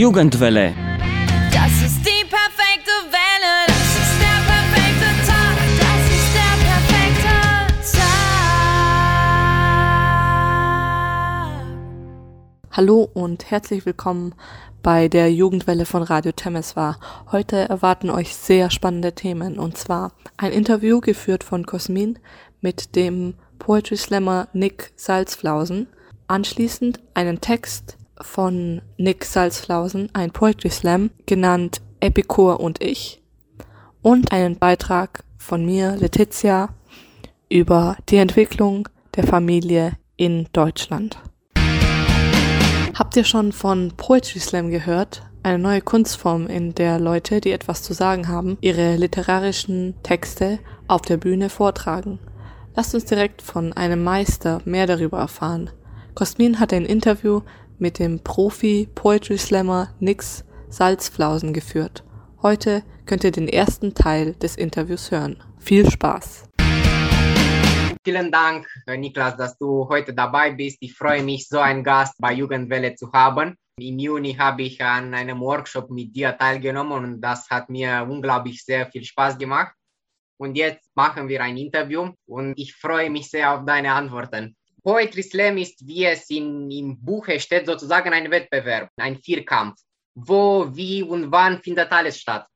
Jugendwelle. Das ist die perfekte Welle. Das ist der perfekte Tag. Das ist der perfekte Tag. Hallo und herzlich willkommen bei der Jugendwelle von Radio Temeswar. Heute erwarten euch sehr spannende Themen und zwar ein Interview geführt von Cosmin mit dem Poetry Slammer Nick Salzflausen, anschließend einen Text von Nick Salzflausen, ein Poetry Slam, genannt Epicur und ich, und einen Beitrag von mir, Letizia, über die Entwicklung der Familie in Deutschland. Habt ihr schon von Poetry Slam gehört? Eine neue Kunstform, in der Leute, die etwas zu sagen haben, ihre literarischen Texte auf der Bühne vortragen. Lasst uns direkt von einem Meister mehr darüber erfahren. Cosmin hat ein Interview mit dem Profi Poetry Slammer Nix Salzflausen geführt. Heute könnt ihr den ersten Teil des Interviews hören. Viel Spaß! Vielen Dank, Niklas, dass du heute dabei bist. Ich freue mich, so einen Gast bei Jugendwelle zu haben. Im Juni habe ich an einem Workshop mit dir teilgenommen und das hat mir unglaublich sehr viel Spaß gemacht. Und jetzt machen wir ein Interview und ich freue mich sehr auf deine Antworten. Poetry Slam ist, wie es in, im Buche steht, sozusagen ein Wettbewerb, ein Vierkampf. Wo, wie und wann findet alles statt?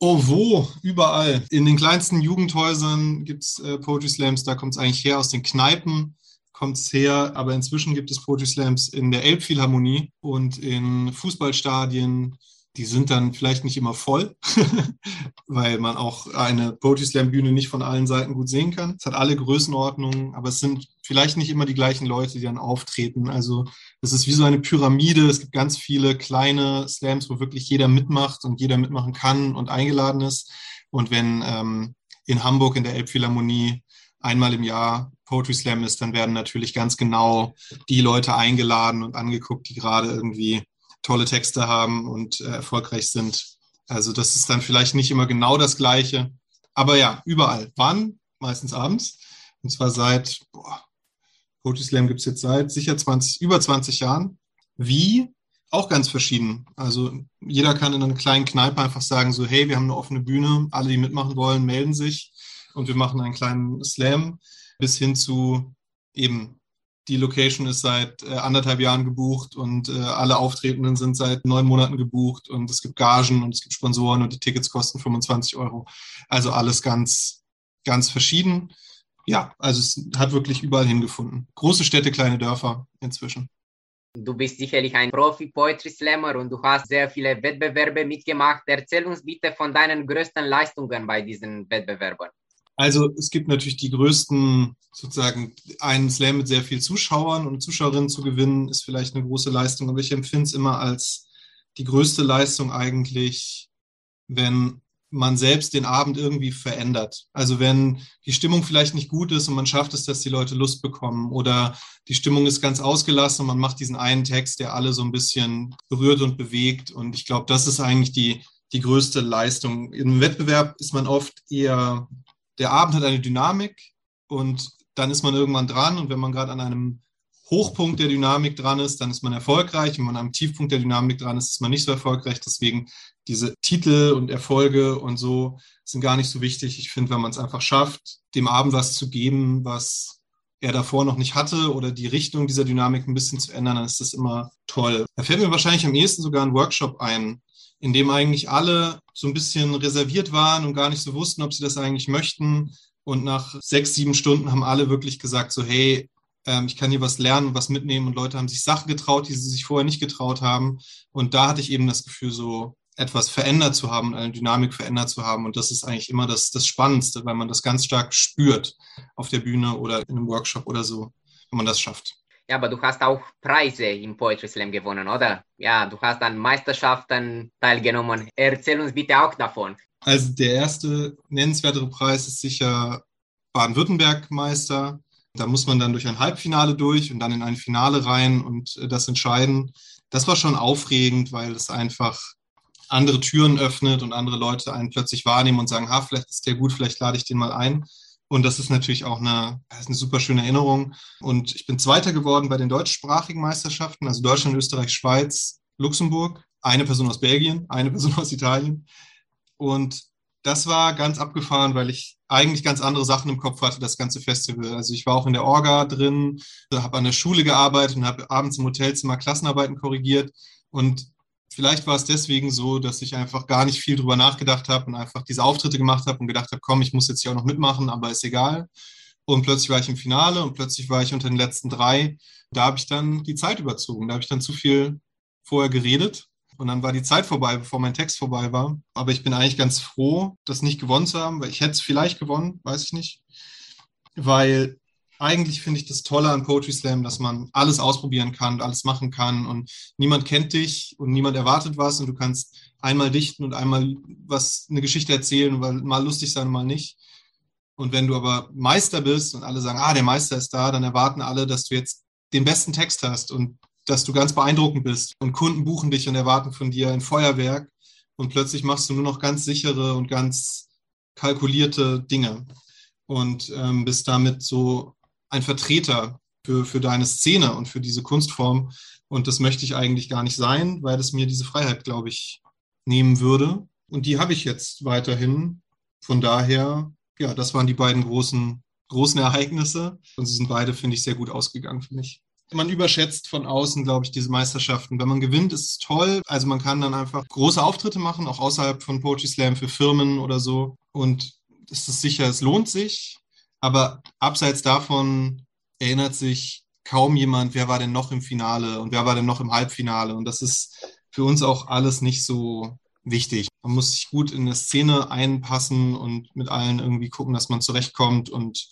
Oh, wo? Überall. In den kleinsten Jugendhäusern gibt es äh, Poetry Slams, da kommt es eigentlich her aus den Kneipen, kommt es her, aber inzwischen gibt es Poetry Slams in der Elbphilharmonie und in Fußballstadien. Die sind dann vielleicht nicht immer voll, weil man auch eine Poetry Slam Bühne nicht von allen Seiten gut sehen kann. Es hat alle Größenordnungen, aber es sind vielleicht nicht immer die gleichen Leute, die dann auftreten. Also es ist wie so eine Pyramide. Es gibt ganz viele kleine Slams, wo wirklich jeder mitmacht und jeder mitmachen kann und eingeladen ist. Und wenn ähm, in Hamburg in der Elbphilharmonie einmal im Jahr Poetry Slam ist, dann werden natürlich ganz genau die Leute eingeladen und angeguckt, die gerade irgendwie tolle Texte haben und äh, erfolgreich sind. Also das ist dann vielleicht nicht immer genau das Gleiche. Aber ja, überall. Wann? Meistens abends. Und zwar seit, boah, Poetry Slam gibt es jetzt seit sicher 20, über 20 Jahren. Wie? Auch ganz verschieden. Also jeder kann in einer kleinen Kneipe einfach sagen, so, hey, wir haben eine offene Bühne, alle, die mitmachen wollen, melden sich und wir machen einen kleinen Slam bis hin zu eben die Location ist seit äh, anderthalb Jahren gebucht und äh, alle Auftretenden sind seit neun Monaten gebucht und es gibt Gagen und es gibt Sponsoren und die Tickets kosten 25 Euro. Also alles ganz, ganz verschieden. Ja, also es hat wirklich überall hingefunden. Große Städte, kleine Dörfer inzwischen. Du bist sicherlich ein Profi-Poetry-Slammer und du hast sehr viele Wettbewerbe mitgemacht. Erzähl uns bitte von deinen größten Leistungen bei diesen Wettbewerben. Also es gibt natürlich die größten, sozusagen einen Slam mit sehr vielen Zuschauern und Zuschauerinnen zu gewinnen, ist vielleicht eine große Leistung, aber ich empfinde es immer als die größte Leistung eigentlich, wenn man selbst den Abend irgendwie verändert. Also wenn die Stimmung vielleicht nicht gut ist und man schafft es, dass die Leute Lust bekommen oder die Stimmung ist ganz ausgelassen und man macht diesen einen Text, der alle so ein bisschen berührt und bewegt. Und ich glaube, das ist eigentlich die, die größte Leistung. Im Wettbewerb ist man oft eher der Abend hat eine Dynamik und dann ist man irgendwann dran und wenn man gerade an einem Hochpunkt der Dynamik dran ist, dann ist man erfolgreich. Wenn man am Tiefpunkt der Dynamik dran ist, ist man nicht so erfolgreich. Deswegen diese Titel und Erfolge und so sind gar nicht so wichtig. Ich finde, wenn man es einfach schafft, dem Abend was zu geben, was er davor noch nicht hatte oder die Richtung dieser Dynamik ein bisschen zu ändern, dann ist das immer toll. Da fällt mir wahrscheinlich am ehesten sogar ein Workshop ein, in dem eigentlich alle so ein bisschen reserviert waren und gar nicht so wussten, ob sie das eigentlich möchten. Und nach sechs, sieben Stunden haben alle wirklich gesagt, so, hey, ähm, ich kann hier was lernen was mitnehmen. Und Leute haben sich Sachen getraut, die sie sich vorher nicht getraut haben. Und da hatte ich eben das Gefühl, so etwas verändert zu haben, eine Dynamik verändert zu haben. Und das ist eigentlich immer das, das Spannendste, weil man das ganz stark spürt auf der Bühne oder in einem Workshop oder so, wenn man das schafft. Ja, aber du hast auch Preise im Poetry Slam gewonnen, oder? Ja, du hast an Meisterschaften teilgenommen. Erzähl uns bitte auch davon. Also der erste nennenswertere Preis ist sicher Baden-Württemberg-Meister. Da muss man dann durch ein Halbfinale durch und dann in ein Finale rein und äh, das entscheiden. Das war schon aufregend, weil es einfach andere Türen öffnet und andere Leute einen plötzlich wahrnehmen und sagen, ha, vielleicht ist der gut, vielleicht lade ich den mal ein. Und das ist natürlich auch eine, eine super schöne Erinnerung. Und ich bin Zweiter geworden bei den deutschsprachigen Meisterschaften, also Deutschland, Österreich, Schweiz, Luxemburg. eine Person aus Belgien, eine Person aus Italien. Und das war ganz abgefahren, weil ich eigentlich ganz andere Sachen im Kopf hatte, das ganze Festival. Also ich war auch in der Orga drin, habe an der Schule gearbeitet und habe abends im Hotelzimmer Klassenarbeiten korrigiert. Und vielleicht war es deswegen so, dass ich einfach gar nicht viel drüber nachgedacht habe und einfach diese Auftritte gemacht habe und gedacht habe, komm, ich muss jetzt hier auch noch mitmachen, aber ist egal. Und plötzlich war ich im Finale und plötzlich war ich unter den letzten drei. Da habe ich dann die Zeit überzogen. Da habe ich dann zu viel vorher geredet und dann war die Zeit vorbei, bevor mein Text vorbei war. Aber ich bin eigentlich ganz froh, das nicht gewonnen zu haben, weil ich hätte es vielleicht gewonnen, weiß ich nicht. Weil eigentlich finde ich das Tolle an Poetry Slam, dass man alles ausprobieren kann, alles machen kann und niemand kennt dich und niemand erwartet was und du kannst einmal dichten und einmal was, eine Geschichte erzählen, weil mal lustig sein, mal nicht. Und wenn du aber Meister bist und alle sagen, ah, der Meister ist da, dann erwarten alle, dass du jetzt den besten Text hast und dass du ganz beeindruckend bist. Und Kunden buchen dich und erwarten von dir ein Feuerwerk. Und plötzlich machst du nur noch ganz sichere und ganz kalkulierte Dinge. Und ähm, bist damit so ein Vertreter für, für deine Szene und für diese Kunstform. Und das möchte ich eigentlich gar nicht sein, weil es mir diese Freiheit, glaube ich, nehmen würde. Und die habe ich jetzt weiterhin. Von daher, ja, das waren die beiden großen, großen Ereignisse. Und sie sind beide, finde ich, sehr gut ausgegangen für mich man überschätzt von außen, glaube ich, diese Meisterschaften. Wenn man gewinnt, ist es toll. Also man kann dann einfach große Auftritte machen, auch außerhalb von Poetry Slam für Firmen oder so. Und es ist sicher, es lohnt sich. Aber abseits davon erinnert sich kaum jemand, wer war denn noch im Finale und wer war denn noch im Halbfinale. Und das ist für uns auch alles nicht so wichtig. Man muss sich gut in eine Szene einpassen und mit allen irgendwie gucken, dass man zurechtkommt und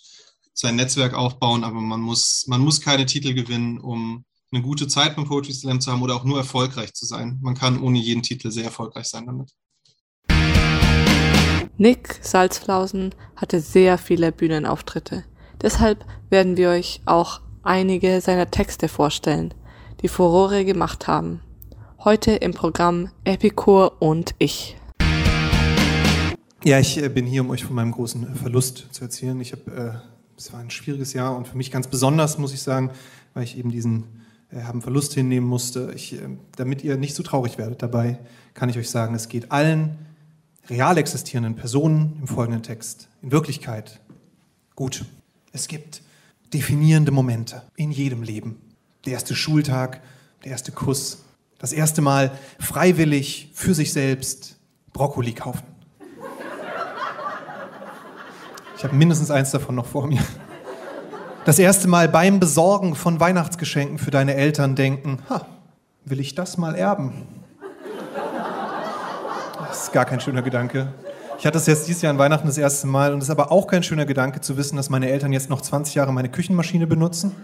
sein Netzwerk aufbauen, aber man muss, man muss keine Titel gewinnen, um eine gute Zeit beim Poetry Slam zu haben oder auch nur erfolgreich zu sein. Man kann ohne jeden Titel sehr erfolgreich sein damit. Nick Salzflausen hatte sehr viele Bühnenauftritte. Deshalb werden wir euch auch einige seiner Texte vorstellen, die Furore gemacht haben. Heute im Programm Epikur und ich. Ja, ich äh, bin hier, um euch von meinem großen Verlust zu erzählen. Ich habe äh, es war ein schwieriges Jahr und für mich ganz besonders, muss ich sagen, weil ich eben diesen äh, haben Verlust hinnehmen musste. Ich, äh, damit ihr nicht so traurig werdet dabei, kann ich euch sagen, es geht allen real existierenden Personen im folgenden Text in Wirklichkeit gut. Es gibt definierende Momente in jedem Leben. Der erste Schultag, der erste Kuss, das erste Mal freiwillig für sich selbst Brokkoli kaufen. Ich habe mindestens eins davon noch vor mir. Das erste Mal beim Besorgen von Weihnachtsgeschenken für deine Eltern denken, ha, will ich das mal erben? Das ist gar kein schöner Gedanke. Ich hatte es jetzt dieses Jahr an Weihnachten das erste Mal und es ist aber auch kein schöner Gedanke zu wissen, dass meine Eltern jetzt noch 20 Jahre meine Küchenmaschine benutzen.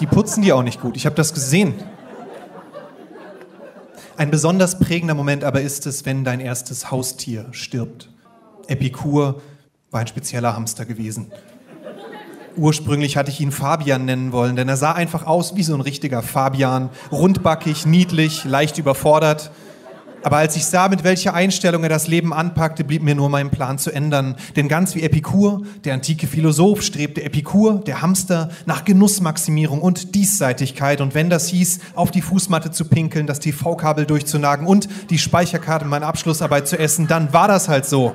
Die putzen die auch nicht gut. Ich habe das gesehen. Ein besonders prägender Moment aber ist es, wenn dein erstes Haustier stirbt. Epikur war ein spezieller Hamster gewesen. Ursprünglich hatte ich ihn Fabian nennen wollen, denn er sah einfach aus wie so ein richtiger Fabian. Rundbackig, niedlich, leicht überfordert. Aber als ich sah, mit welcher Einstellung er das Leben anpackte, blieb mir nur mein Plan zu ändern. Denn ganz wie Epikur, der antike Philosoph, strebte Epikur, der Hamster, nach Genussmaximierung und Diesseitigkeit. Und wenn das hieß, auf die Fußmatte zu pinkeln, das TV-Kabel durchzunagen und die Speicherkarte meiner Abschlussarbeit zu essen, dann war das halt so.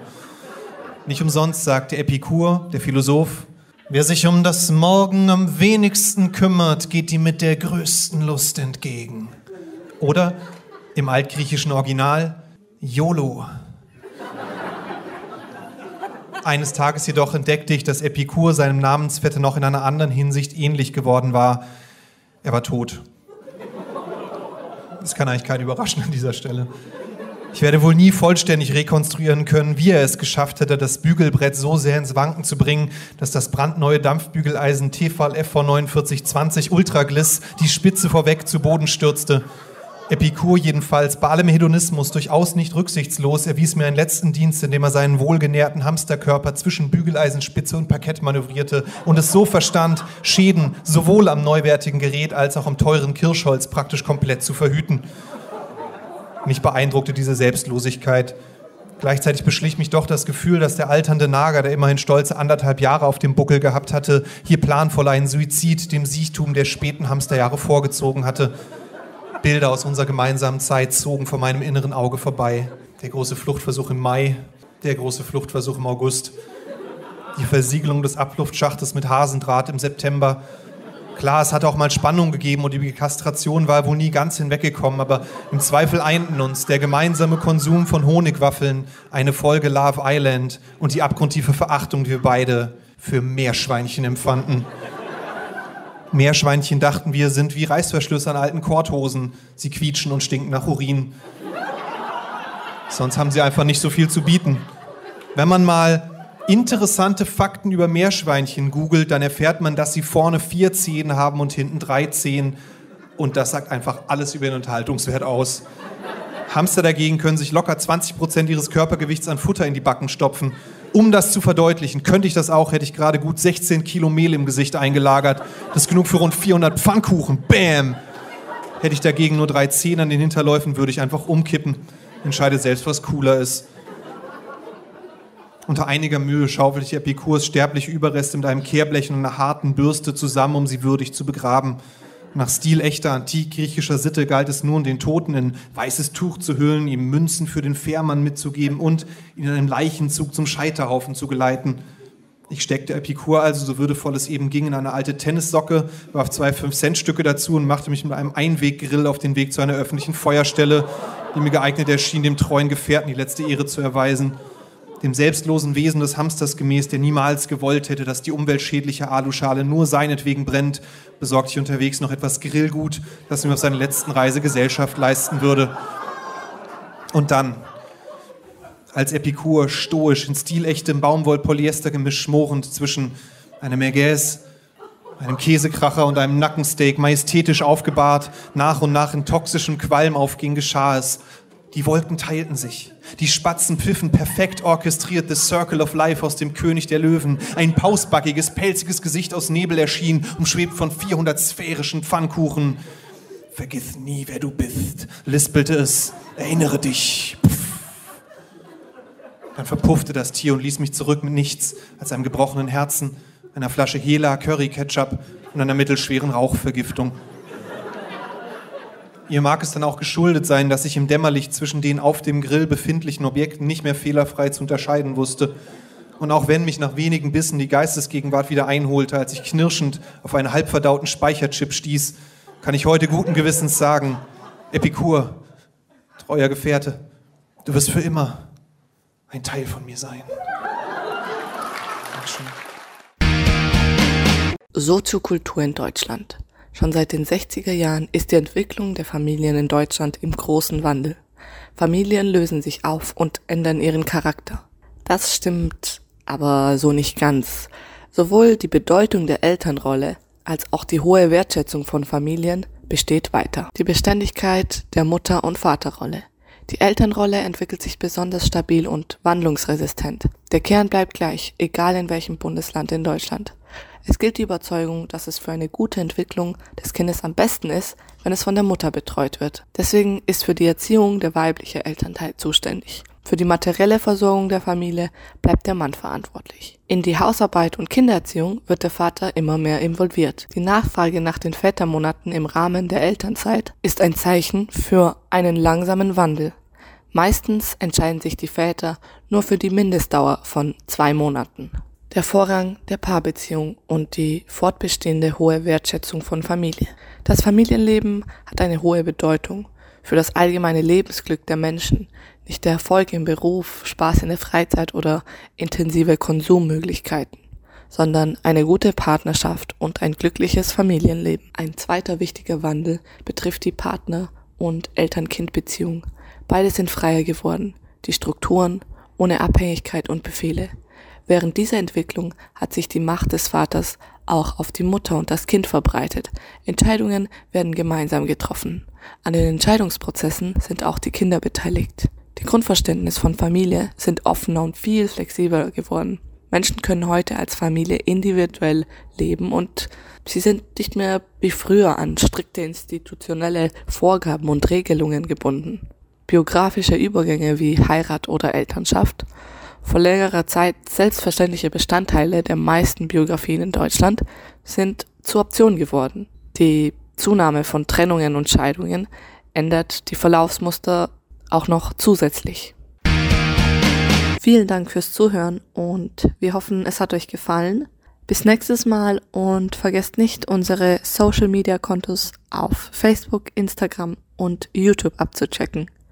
Nicht umsonst sagte Epikur, der Philosoph, wer sich um das Morgen am wenigsten kümmert, geht ihm mit der größten Lust entgegen. Oder im altgriechischen Original, YOLO. Eines Tages jedoch entdeckte ich, dass Epikur seinem Namensvetter noch in einer anderen Hinsicht ähnlich geworden war. Er war tot. Das kann eigentlich keinen überraschen an dieser Stelle. Ich werde wohl nie vollständig rekonstruieren können, wie er es geschafft hätte, das Bügelbrett so sehr ins Wanken zu bringen, dass das brandneue Dampfbügeleisen Tefal FV 4920 Ultragliss die Spitze vorweg zu Boden stürzte. Epikur jedenfalls, bei allem Hedonismus durchaus nicht rücksichtslos, erwies mir einen letzten Dienst, indem er seinen wohlgenährten Hamsterkörper zwischen Bügeleisenspitze und Parkett manövrierte und es so verstand, Schäden sowohl am neuwertigen Gerät als auch am teuren Kirschholz praktisch komplett zu verhüten. Mich beeindruckte diese Selbstlosigkeit. Gleichzeitig beschlich mich doch das Gefühl, dass der alternde Nager, der immerhin stolze anderthalb Jahre auf dem Buckel gehabt hatte, hier planvoll einen Suizid dem Siechtum der späten Hamsterjahre vorgezogen hatte. Bilder aus unserer gemeinsamen Zeit zogen vor meinem inneren Auge vorbei. Der große Fluchtversuch im Mai, der große Fluchtversuch im August, die Versiegelung des Abluftschachtes mit Hasendraht im September. Klar, es hat auch mal Spannung gegeben und die Kastration war wohl nie ganz hinweggekommen, aber im Zweifel einten uns der gemeinsame Konsum von Honigwaffeln, eine Folge Love Island und die abgrundtiefe Verachtung, die wir beide für Meerschweinchen empfanden. Meerschweinchen dachten wir, sind wie Reißverschlüsse an alten Korthosen. Sie quietschen und stinken nach Urin. Sonst haben sie einfach nicht so viel zu bieten. Wenn man mal interessante Fakten über Meerschweinchen googelt, dann erfährt man, dass sie vorne vier Zehen haben und hinten drei Zehen. Und das sagt einfach alles über den Unterhaltungswert aus. Hamster dagegen können sich locker 20 Prozent ihres Körpergewichts an Futter in die Backen stopfen. Um das zu verdeutlichen, könnte ich das auch, hätte ich gerade gut 16 Kilo Mehl im Gesicht eingelagert. Das ist genug für rund 400 Pfannkuchen. Bam! Hätte ich dagegen nur drei Zehen an den Hinterläufen, würde ich einfach umkippen. Entscheide selbst, was cooler ist. Unter einiger Mühe schaufelte ich Epikurs sterbliche Überreste mit einem Kehrblech und einer harten Bürste zusammen, um sie würdig zu begraben. Nach stilechter antik-griechischer Sitte galt es nun, den Toten in weißes Tuch zu hüllen, ihm Münzen für den Fährmann mitzugeben und ihn in einem Leichenzug zum Scheiterhaufen zu geleiten. Ich steckte Epikur also, so würdevoll es eben ging, in eine alte Tennissocke, warf zwei 5-Cent-Stücke dazu und machte mich mit einem Einweggrill auf den Weg zu einer öffentlichen Feuerstelle, die mir geeignet erschien, dem treuen Gefährten die letzte Ehre zu erweisen dem selbstlosen Wesen des Hamsters gemäß, der niemals gewollt hätte, dass die umweltschädliche Aluschale nur seinetwegen brennt, besorgte ich unterwegs noch etwas Grillgut, das mir auf seiner letzten Reise Gesellschaft leisten würde. Und dann, als Epikur stoisch in stilechtem Baumwoll-Polyester-Gemisch schmorend zwischen einer Merguez, einem Käsekracher und einem Nackensteak majestätisch aufgebahrt, nach und nach in toxischem Qualm aufging, geschah es, die Wolken teilten sich. Die Spatzen pfiffen perfekt orchestriert The Circle of Life aus dem König der Löwen. Ein pausbackiges, pelziges Gesicht aus Nebel erschien, umschwebt von 400 sphärischen Pfannkuchen. Vergiss nie, wer du bist, lispelte es. Erinnere dich. Dann verpuffte das Tier und ließ mich zurück mit nichts als einem gebrochenen Herzen, einer Flasche Hela Curry Ketchup und einer mittelschweren Rauchvergiftung. Ihr mag es dann auch geschuldet sein, dass ich im Dämmerlicht zwischen den auf dem Grill befindlichen Objekten nicht mehr fehlerfrei zu unterscheiden wusste. Und auch wenn mich nach wenigen Bissen die Geistesgegenwart wieder einholte, als ich knirschend auf einen halbverdauten Speicherchip stieß, kann ich heute guten Gewissens sagen, Epikur, treuer Gefährte, du wirst für immer ein Teil von mir sein. Dankeschön. Soziokultur in Deutschland. Schon seit den 60er Jahren ist die Entwicklung der Familien in Deutschland im großen Wandel. Familien lösen sich auf und ändern ihren Charakter. Das stimmt aber so nicht ganz. Sowohl die Bedeutung der Elternrolle als auch die hohe Wertschätzung von Familien besteht weiter. Die Beständigkeit der Mutter- und Vaterrolle. Die Elternrolle entwickelt sich besonders stabil und wandlungsresistent. Der Kern bleibt gleich, egal in welchem Bundesland in Deutschland. Es gilt die Überzeugung, dass es für eine gute Entwicklung des Kindes am besten ist, wenn es von der Mutter betreut wird. Deswegen ist für die Erziehung der weibliche Elternteil zuständig. Für die materielle Versorgung der Familie bleibt der Mann verantwortlich. In die Hausarbeit und Kindererziehung wird der Vater immer mehr involviert. Die Nachfrage nach den Vätermonaten im Rahmen der Elternzeit ist ein Zeichen für einen langsamen Wandel. Meistens entscheiden sich die Väter nur für die Mindestdauer von zwei Monaten der Vorrang der Paarbeziehung und die fortbestehende hohe Wertschätzung von Familie. Das Familienleben hat eine hohe Bedeutung für das allgemeine Lebensglück der Menschen, nicht der Erfolg im Beruf, Spaß in der Freizeit oder intensive Konsummöglichkeiten, sondern eine gute Partnerschaft und ein glückliches Familienleben. Ein zweiter wichtiger Wandel betrifft die Partner- und Eltern-Kind-Beziehung. Beide sind freier geworden, die Strukturen ohne Abhängigkeit und Befehle. Während dieser Entwicklung hat sich die Macht des Vaters auch auf die Mutter und das Kind verbreitet. Entscheidungen werden gemeinsam getroffen. An den Entscheidungsprozessen sind auch die Kinder beteiligt. Die Grundverständnis von Familie sind offener und viel flexibler geworden. Menschen können heute als Familie individuell leben und sie sind nicht mehr wie früher an strikte institutionelle Vorgaben und Regelungen gebunden. Biografische Übergänge wie Heirat oder Elternschaft vor längerer Zeit selbstverständliche Bestandteile der meisten Biografien in Deutschland sind zur Option geworden. Die Zunahme von Trennungen und Scheidungen ändert die Verlaufsmuster auch noch zusätzlich. Vielen Dank fürs Zuhören und wir hoffen, es hat euch gefallen. Bis nächstes Mal und vergesst nicht, unsere Social Media Kontos auf Facebook, Instagram und YouTube abzuchecken.